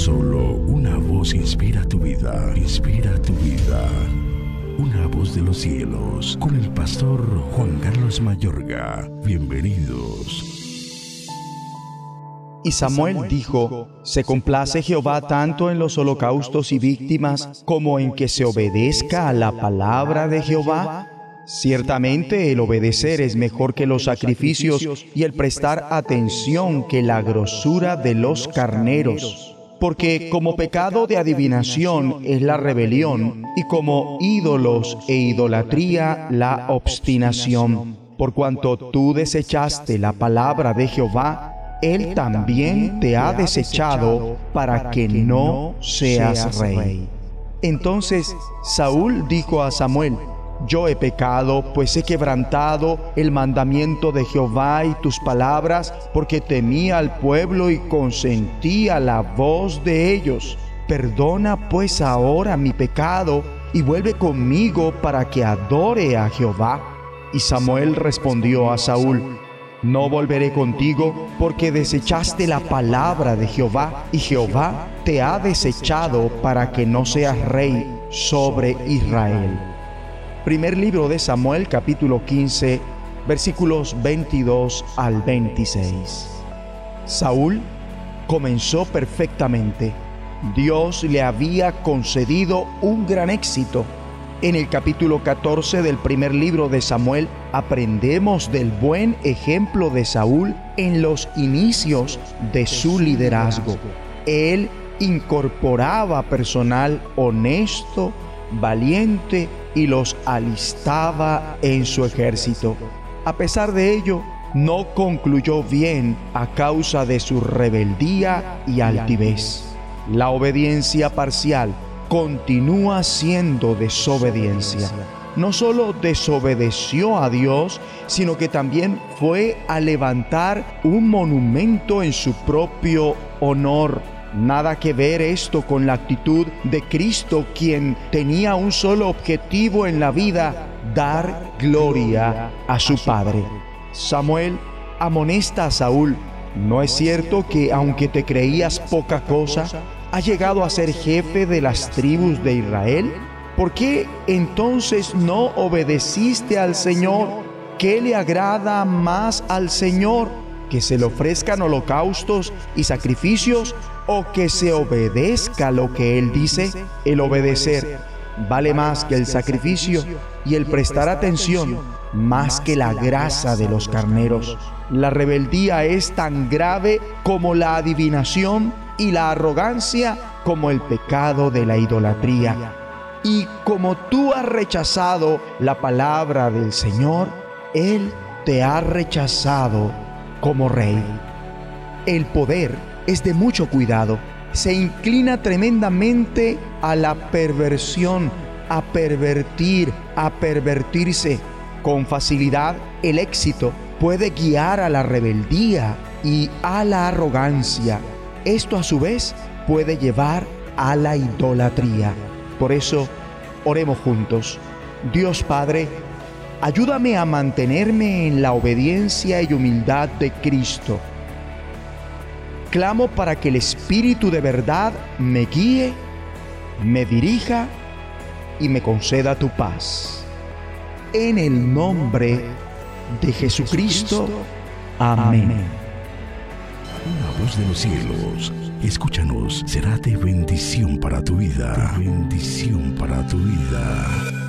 Solo una voz inspira tu vida, inspira tu vida. Una voz de los cielos, con el pastor Juan Carlos Mayorga. Bienvenidos. Y Samuel dijo, se complace Jehová tanto en los holocaustos y víctimas como en que se obedezca a la palabra de Jehová. Ciertamente el obedecer es mejor que los sacrificios y el prestar atención que la grosura de los carneros. Porque como pecado de adivinación es la rebelión y como ídolos e idolatría la obstinación. Por cuanto tú desechaste la palabra de Jehová, Él también te ha desechado para que no seas rey. Entonces Saúl dijo a Samuel, yo he pecado, pues he quebrantado el mandamiento de Jehová y tus palabras, porque temía al pueblo y consentía la voz de ellos. Perdona pues ahora mi pecado y vuelve conmigo para que adore a Jehová. Y Samuel respondió a Saúl, no volveré contigo porque desechaste la palabra de Jehová y Jehová te ha desechado para que no seas rey sobre Israel. Primer libro de Samuel capítulo 15 versículos 22 al 26. Saúl comenzó perfectamente. Dios le había concedido un gran éxito. En el capítulo 14 del primer libro de Samuel aprendemos del buen ejemplo de Saúl en los inicios de su liderazgo. Él incorporaba personal honesto, valiente y los alistaba en su ejército. A pesar de ello, no concluyó bien a causa de su rebeldía y altivez. La obediencia parcial continúa siendo desobediencia. No solo desobedeció a Dios, sino que también fue a levantar un monumento en su propio honor Nada que ver esto con la actitud de Cristo, quien tenía un solo objetivo en la vida, dar gloria a su Padre. Samuel amonesta a Saúl, ¿no es cierto que aunque te creías poca cosa, has llegado a ser jefe de las tribus de Israel? ¿Por qué entonces no obedeciste al Señor? ¿Qué le agrada más al Señor? ¿Que se le ofrezcan holocaustos y sacrificios o que se obedezca lo que Él dice, el obedecer vale más que el sacrificio y el prestar atención más que la grasa de los carneros. La rebeldía es tan grave como la adivinación y la arrogancia como el pecado de la idolatría. Y como tú has rechazado la palabra del Señor, Él te ha rechazado como rey. El poder es de mucho cuidado. Se inclina tremendamente a la perversión, a pervertir, a pervertirse. Con facilidad el éxito puede guiar a la rebeldía y a la arrogancia. Esto a su vez puede llevar a la idolatría. Por eso, oremos juntos. Dios Padre, ayúdame a mantenerme en la obediencia y humildad de Cristo clamo para que el Espíritu de verdad me guíe, me dirija y me conceda tu paz. En el nombre de Jesucristo. Amén. Una voz de los cielos, escúchanos, será de bendición para tu vida. bendición para tu vida.